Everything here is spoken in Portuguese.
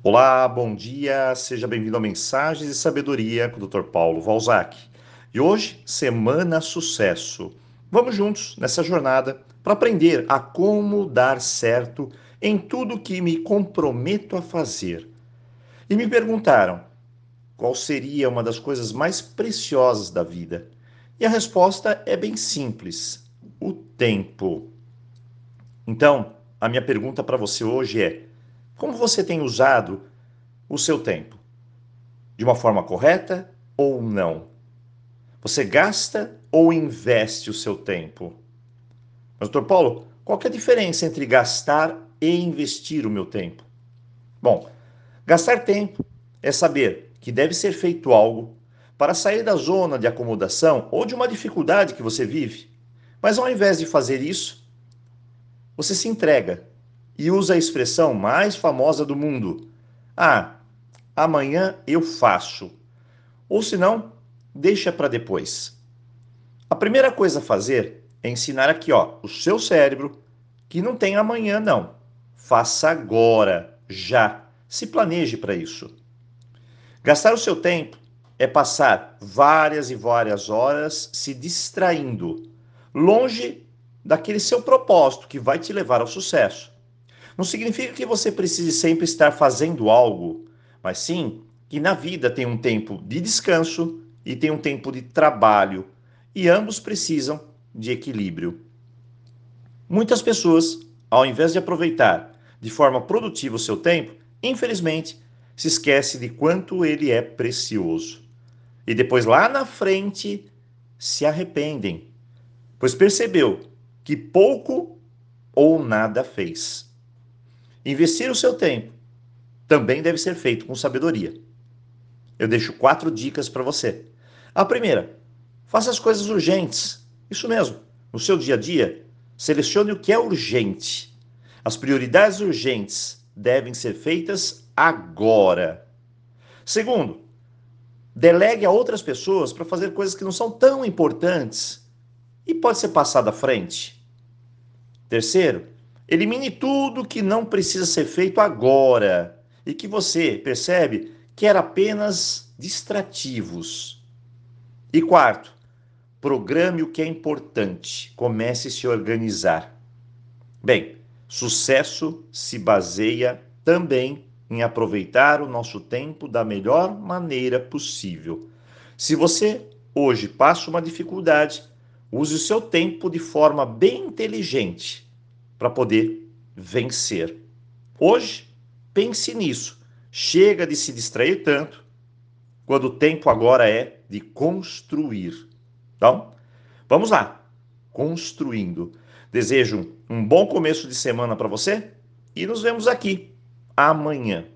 Olá, bom dia, seja bem-vindo a Mensagens de Sabedoria com o Dr. Paulo Valzac. E hoje, Semana Sucesso. Vamos juntos nessa jornada para aprender a como dar certo em tudo que me comprometo a fazer. E me perguntaram qual seria uma das coisas mais preciosas da vida. E a resposta é bem simples: o tempo. Então, a minha pergunta para você hoje é: como você tem usado o seu tempo? De uma forma correta ou não? Você gasta ou investe o seu tempo? Mas, doutor Paulo, qual é a diferença entre gastar e investir o meu tempo? Bom, gastar tempo é saber que deve ser feito algo para sair da zona de acomodação ou de uma dificuldade que você vive. Mas ao invés de fazer isso, você se entrega e usa a expressão mais famosa do mundo: Ah, amanhã eu faço. Ou se não, deixa para depois. A primeira coisa a fazer é ensinar aqui, ó, o seu cérebro que não tem amanhã não. Faça agora, já. Se planeje para isso. Gastar o seu tempo é passar várias e várias horas se distraindo, longe daquele seu propósito que vai te levar ao sucesso. Não significa que você precise sempre estar fazendo algo, mas sim que na vida tem um tempo de descanso e tem um tempo de trabalho, e ambos precisam de equilíbrio. Muitas pessoas, ao invés de aproveitar de forma produtiva o seu tempo, infelizmente, se esquece de quanto ele é precioso. E depois lá na frente se arrependem, pois percebeu que pouco ou nada fez. Investir o seu tempo também deve ser feito com sabedoria. Eu deixo quatro dicas para você. A primeira, faça as coisas urgentes. Isso mesmo. No seu dia a dia, selecione o que é urgente. As prioridades urgentes devem ser feitas agora. Segundo, delegue a outras pessoas para fazer coisas que não são tão importantes e pode ser passado à frente. Terceiro, Elimine tudo que não precisa ser feito agora e que você percebe que era apenas distrativos. E quarto, programe o que é importante, comece a se organizar. Bem, sucesso se baseia também em aproveitar o nosso tempo da melhor maneira possível. Se você hoje passa uma dificuldade, use o seu tempo de forma bem inteligente para poder vencer. Hoje, pense nisso. Chega de se distrair tanto, quando o tempo agora é de construir. Então, vamos lá. Construindo. Desejo um bom começo de semana para você e nos vemos aqui amanhã.